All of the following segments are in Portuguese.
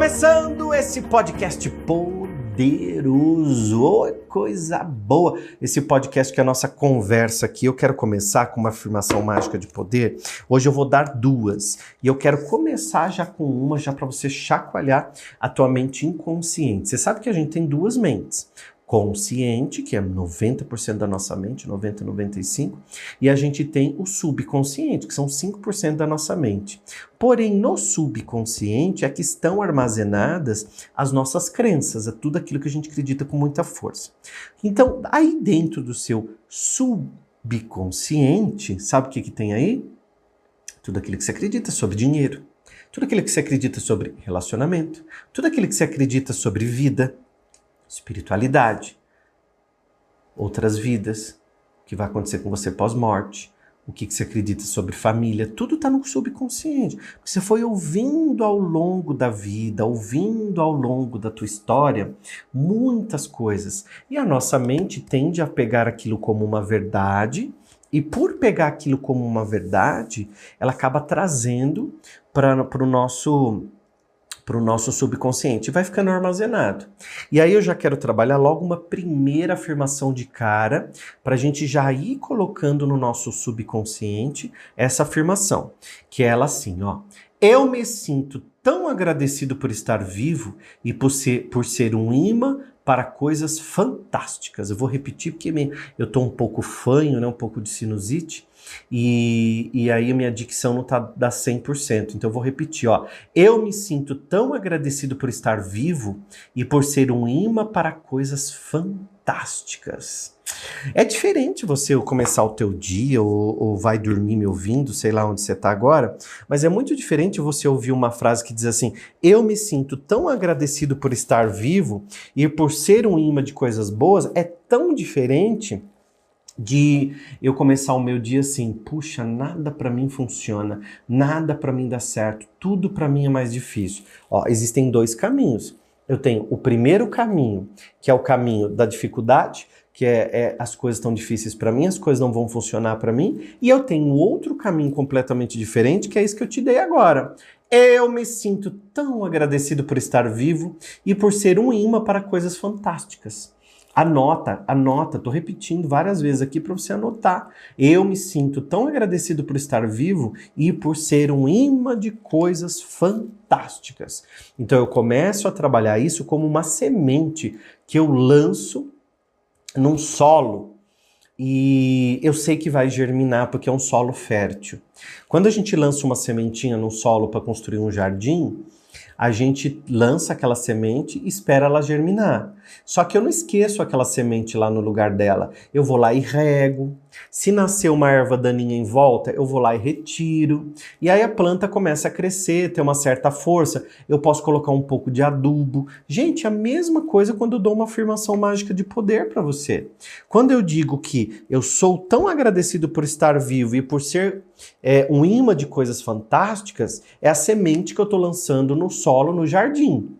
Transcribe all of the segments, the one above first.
Começando esse podcast poderoso, oh, coisa boa! Esse podcast que é a nossa conversa aqui. Eu quero começar com uma afirmação mágica de poder. Hoje eu vou dar duas e eu quero começar já com uma, já para você chacoalhar a tua mente inconsciente. Você sabe que a gente tem duas mentes consciente, que é 90% da nossa mente, 90, 95, e a gente tem o subconsciente, que são 5% da nossa mente. Porém, no subconsciente é que estão armazenadas as nossas crenças, é tudo aquilo que a gente acredita com muita força. Então, aí dentro do seu subconsciente, sabe o que, que tem aí? Tudo aquilo que você acredita sobre dinheiro, tudo aquilo que você acredita sobre relacionamento, tudo aquilo que você acredita sobre vida, espiritualidade, outras vidas, o que vai acontecer com você pós-morte, o que, você acredita sobre família, tudo está no subconsciente. Você foi ouvindo ao longo da vida, ouvindo ao longo da tua história muitas coisas. E a nossa mente tende a pegar aquilo como uma verdade, e por pegar aquilo como uma verdade, ela acaba trazendo para o nosso para o nosso subconsciente, vai ficando armazenado. E aí eu já quero trabalhar logo uma primeira afirmação de cara, para a gente já ir colocando no nosso subconsciente essa afirmação, que é ela assim, ó. Eu me sinto tão agradecido por estar vivo e por ser, por ser um imã para coisas fantásticas. Eu vou repetir porque eu estou um pouco fanho, né, um pouco de sinusite, e, e aí a minha dicção não tá da 100%. Então eu vou repetir, ó. Eu me sinto tão agradecido por estar vivo e por ser um imã para coisas fantásticas. É diferente você começar o teu dia ou, ou, vai dormir me ouvindo, sei lá onde você está agora, mas é muito diferente você ouvir uma frase que diz assim: Eu me sinto tão agradecido por estar vivo e por ser um imã de coisas boas. É tão diferente de eu começar o meu dia assim, puxa, nada para mim funciona, nada para mim dá certo, tudo para mim é mais difícil. Ó, existem dois caminhos. Eu tenho o primeiro caminho, que é o caminho da dificuldade, que é, é as coisas estão difíceis para mim, as coisas não vão funcionar para mim, e eu tenho outro caminho completamente diferente, que é isso que eu te dei agora. Eu me sinto tão agradecido por estar vivo e por ser um imã para coisas fantásticas. Anota, anota, tô repetindo várias vezes aqui para você anotar. Eu me sinto tão agradecido por estar vivo e por ser um imã de coisas fantásticas. Então eu começo a trabalhar isso como uma semente que eu lanço num solo e eu sei que vai germinar porque é um solo fértil. Quando a gente lança uma sementinha num solo para construir um jardim, a gente lança aquela semente e espera ela germinar. Só que eu não esqueço aquela semente lá no lugar dela. Eu vou lá e rego. Se nascer uma erva daninha em volta, eu vou lá e retiro. E aí a planta começa a crescer, ter uma certa força. Eu posso colocar um pouco de adubo. Gente, a mesma coisa quando eu dou uma afirmação mágica de poder para você. Quando eu digo que eu sou tão agradecido por estar vivo e por ser é, um imã de coisas fantásticas, é a semente que eu estou lançando no solo, no jardim.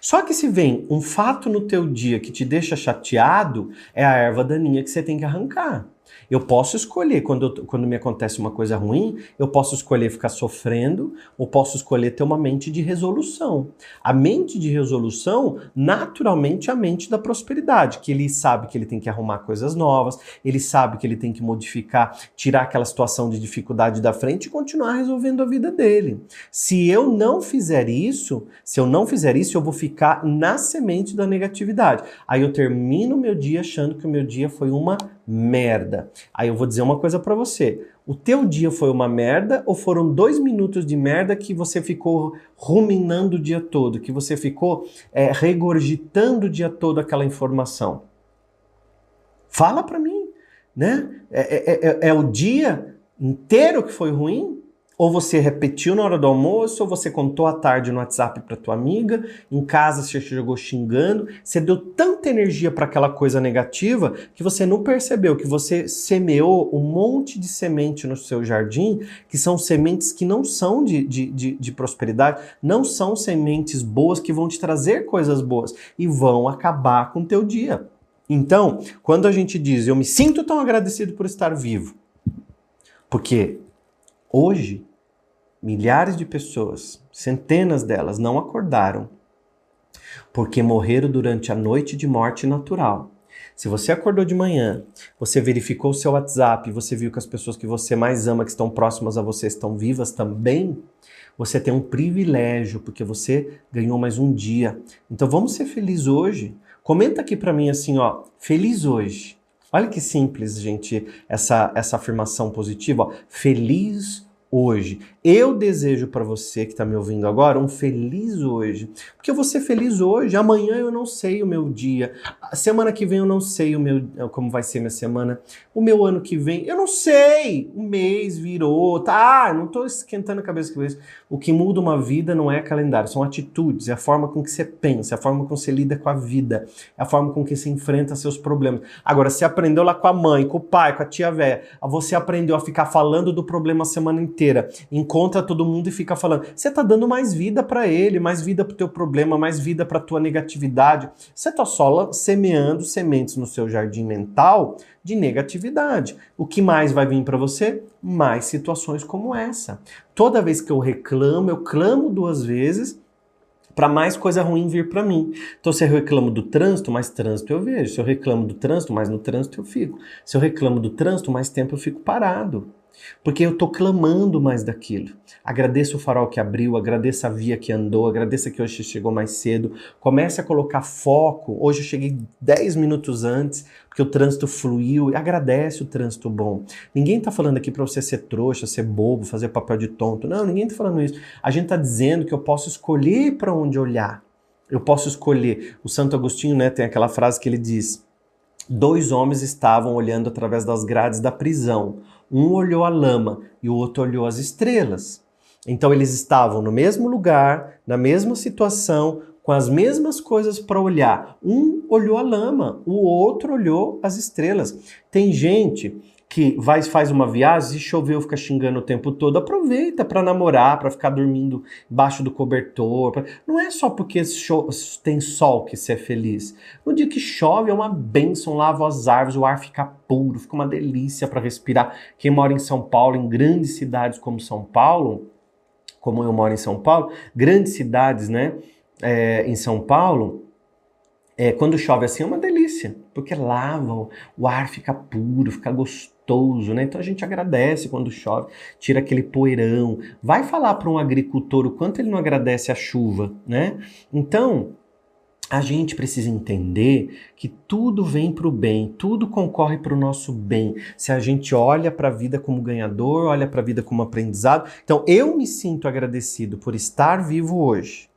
Só que se vem um fato no teu dia que te deixa chateado, é a erva daninha que você tem que arrancar. Eu posso escolher, quando, eu, quando me acontece uma coisa ruim, eu posso escolher ficar sofrendo ou posso escolher ter uma mente de resolução. A mente de resolução, naturalmente, é a mente da prosperidade, que ele sabe que ele tem que arrumar coisas novas, ele sabe que ele tem que modificar, tirar aquela situação de dificuldade da frente e continuar resolvendo a vida dele. Se eu não fizer isso, se eu não fizer isso, eu vou ficar na semente da negatividade. Aí eu termino o meu dia achando que o meu dia foi uma merda. Aí eu vou dizer uma coisa para você. O teu dia foi uma merda ou foram dois minutos de merda que você ficou ruminando o dia todo, que você ficou é, regurgitando o dia todo aquela informação? Fala para mim, né? É, é, é, é o dia inteiro que foi ruim? Ou você repetiu na hora do almoço, ou você contou à tarde no WhatsApp para tua amiga, em casa você jogou xingando, você deu tanta energia para aquela coisa negativa que você não percebeu que você semeou um monte de semente no seu jardim, que são sementes que não são de, de, de, de prosperidade, não são sementes boas que vão te trazer coisas boas e vão acabar com o teu dia. Então, quando a gente diz eu me sinto tão agradecido por estar vivo, porque Hoje, milhares de pessoas, centenas delas, não acordaram porque morreram durante a noite de morte natural. Se você acordou de manhã, você verificou o seu WhatsApp, você viu que as pessoas que você mais ama, que estão próximas a você, estão vivas também, você tem um privilégio, porque você ganhou mais um dia. Então vamos ser felizes hoje. Comenta aqui para mim assim, ó, feliz hoje. Olha que simples, gente, essa, essa afirmação positiva. Feliz hoje. Eu desejo para você que está me ouvindo agora um feliz hoje. Porque eu vou ser feliz hoje. Amanhã eu não sei o meu dia. semana que vem eu não sei o meu como vai ser minha semana. O meu ano que vem eu não sei. O mês virou. Tá, não estou esquentando a cabeça com isso. O que muda uma vida não é calendário, são atitudes, é a forma com que você pensa, é a forma com que você lida com a vida, é a forma com que você enfrenta seus problemas. Agora, você aprendeu lá com a mãe, com o pai, com a tia velha, você aprendeu a ficar falando do problema a semana inteira, encontra todo mundo e fica falando. Você tá dando mais vida para ele, mais vida pro teu problema, mais vida pra tua negatividade. Você tá só semeando sementes no seu jardim mental de negatividade. O que mais vai vir para você? Mais situações como essa. Toda vez que eu reclamo, eu clamo duas vezes para mais coisa ruim vir para mim. Então, se eu reclamo do trânsito, mais trânsito eu vejo. Se eu reclamo do trânsito, mais no trânsito eu fico. Se eu reclamo do trânsito, mais tempo eu fico parado. Porque eu estou clamando mais daquilo. Agradeça o farol que abriu, agradeça a via que andou, agradeça que hoje chegou mais cedo. Comece a colocar foco. Hoje eu cheguei 10 minutos antes, porque o trânsito fluiu. E agradece o trânsito bom. Ninguém está falando aqui para você ser trouxa, ser bobo, fazer papel de tonto. Não, ninguém está falando isso. A gente está dizendo que eu posso escolher para onde olhar. Eu posso escolher. O Santo Agostinho né, tem aquela frase que ele diz: Dois homens estavam olhando através das grades da prisão. Um olhou a lama e o outro olhou as estrelas. Então eles estavam no mesmo lugar, na mesma situação, com as mesmas coisas para olhar. Um olhou a lama, o outro olhou as estrelas. Tem gente que vai faz uma viagem e choveu, fica xingando o tempo todo, aproveita para namorar, para ficar dormindo embaixo do cobertor. Pra... Não é só porque tem sol que você é feliz. No dia que chove é uma benção, lava as árvores, o ar fica puro, fica uma delícia para respirar. Quem mora em São Paulo, em grandes cidades como São Paulo, como eu moro em São Paulo, grandes cidades, né, é, em São Paulo, é, quando chove assim é uma delícia, porque lava, o ar fica puro, fica gostoso gostoso, né? Então a gente agradece quando chove, tira aquele poeirão. Vai falar para um agricultor o quanto ele não agradece a chuva, né? Então, a gente precisa entender que tudo vem para o bem, tudo concorre para o nosso bem. Se a gente olha para a vida como ganhador, olha para a vida como aprendizado. Então, eu me sinto agradecido por estar vivo hoje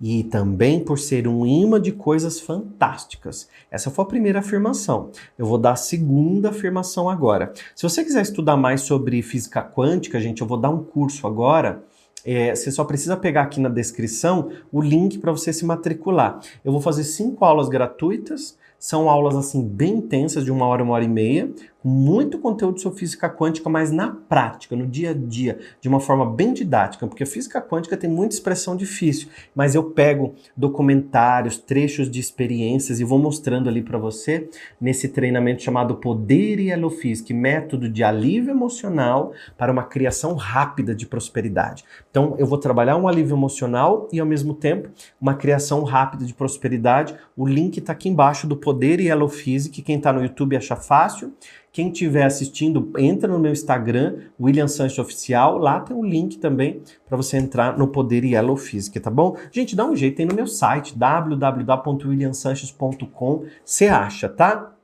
e também por ser um imã de coisas fantásticas. Essa foi a primeira afirmação. Eu vou dar a segunda afirmação agora. Se você quiser estudar mais sobre física quântica, gente, eu vou dar um curso agora. É, você só precisa pegar aqui na descrição o link para você se matricular. Eu vou fazer cinco aulas gratuitas. São aulas assim bem intensas, de uma hora, uma hora e meia, muito conteúdo sobre física quântica, mas na prática, no dia a dia, de uma forma bem didática, porque a física quântica tem muita expressão difícil, mas eu pego documentários, trechos de experiências e vou mostrando ali para você nesse treinamento chamado Poder e Elofísica, método de alívio emocional para uma criação rápida de prosperidade. Então, eu vou trabalhar um alívio emocional e ao mesmo tempo uma criação rápida de prosperidade. O link está aqui embaixo do Poder e Elofísica, quem está no YouTube acha fácil. Quem estiver assistindo, entra no meu Instagram, William Sanches Oficial. Lá tem um link também para você entrar no Poder Yellow Física, tá bom? Gente, dá um jeito aí no meu site, www.williamsanches.com. Você acha, tá?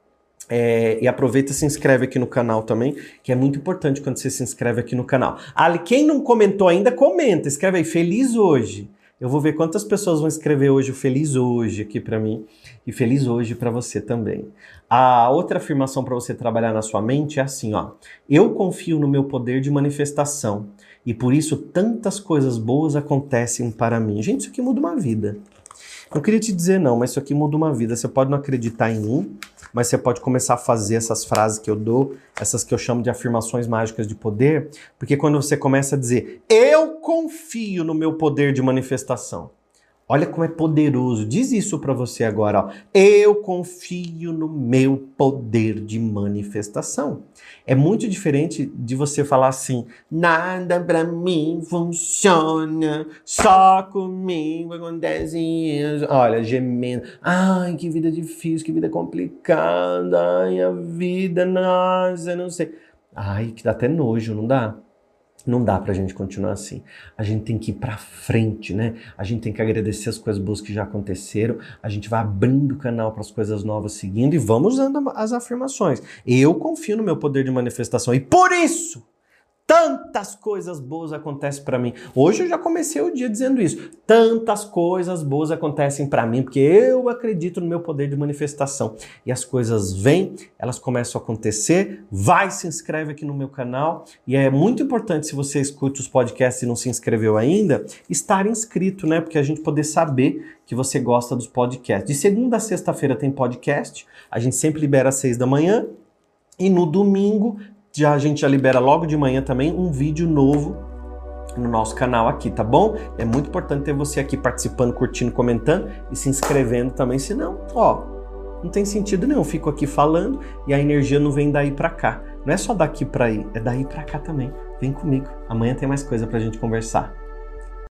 É, e aproveita e se inscreve aqui no canal também, que é muito importante quando você se inscreve aqui no canal. Ali, quem não comentou ainda, comenta. Escreve aí, feliz hoje. Eu vou ver quantas pessoas vão escrever hoje o feliz hoje aqui para mim e feliz hoje para você também. A outra afirmação para você trabalhar na sua mente é assim, ó: eu confio no meu poder de manifestação e por isso tantas coisas boas acontecem para mim. Gente, isso aqui muda uma vida. Não queria te dizer não, mas isso aqui muda uma vida. Você pode não acreditar em mim, mas você pode começar a fazer essas frases que eu dou, essas que eu chamo de afirmações mágicas de poder, porque quando você começa a dizer, eu confio no meu poder de manifestação, Olha como é poderoso. Diz isso para você agora. Ó. Eu confio no meu poder de manifestação. É muito diferente de você falar assim: nada para mim funciona, só comigo acontece isso. Olha, gemendo. Ai, que vida difícil, que vida complicada. Ai, a vida, nossa, não sei. Ai, que dá até nojo, não dá? Não dá pra gente continuar assim. A gente tem que ir pra frente, né? A gente tem que agradecer as coisas boas que já aconteceram. A gente vai abrindo o canal para as coisas novas seguindo e vamos usando as afirmações. Eu confio no meu poder de manifestação e por isso Tantas coisas boas acontecem para mim. Hoje eu já comecei o dia dizendo isso. Tantas coisas boas acontecem para mim porque eu acredito no meu poder de manifestação. E as coisas vêm, elas começam a acontecer. Vai, se inscreve aqui no meu canal. E é muito importante, se você escute os podcasts e não se inscreveu ainda, estar inscrito, né? Porque a gente poder saber que você gosta dos podcasts. De segunda a sexta-feira tem podcast. A gente sempre libera às seis da manhã. E no domingo já a gente já libera logo de manhã também um vídeo novo no nosso canal aqui, tá bom? É muito importante ter você aqui participando, curtindo, comentando e se inscrevendo também, senão, ó, não tem sentido nenhum. fico aqui falando e a energia não vem daí para cá. Não é só daqui para aí, é daí para cá também. Vem comigo. Amanhã tem mais coisa pra gente conversar.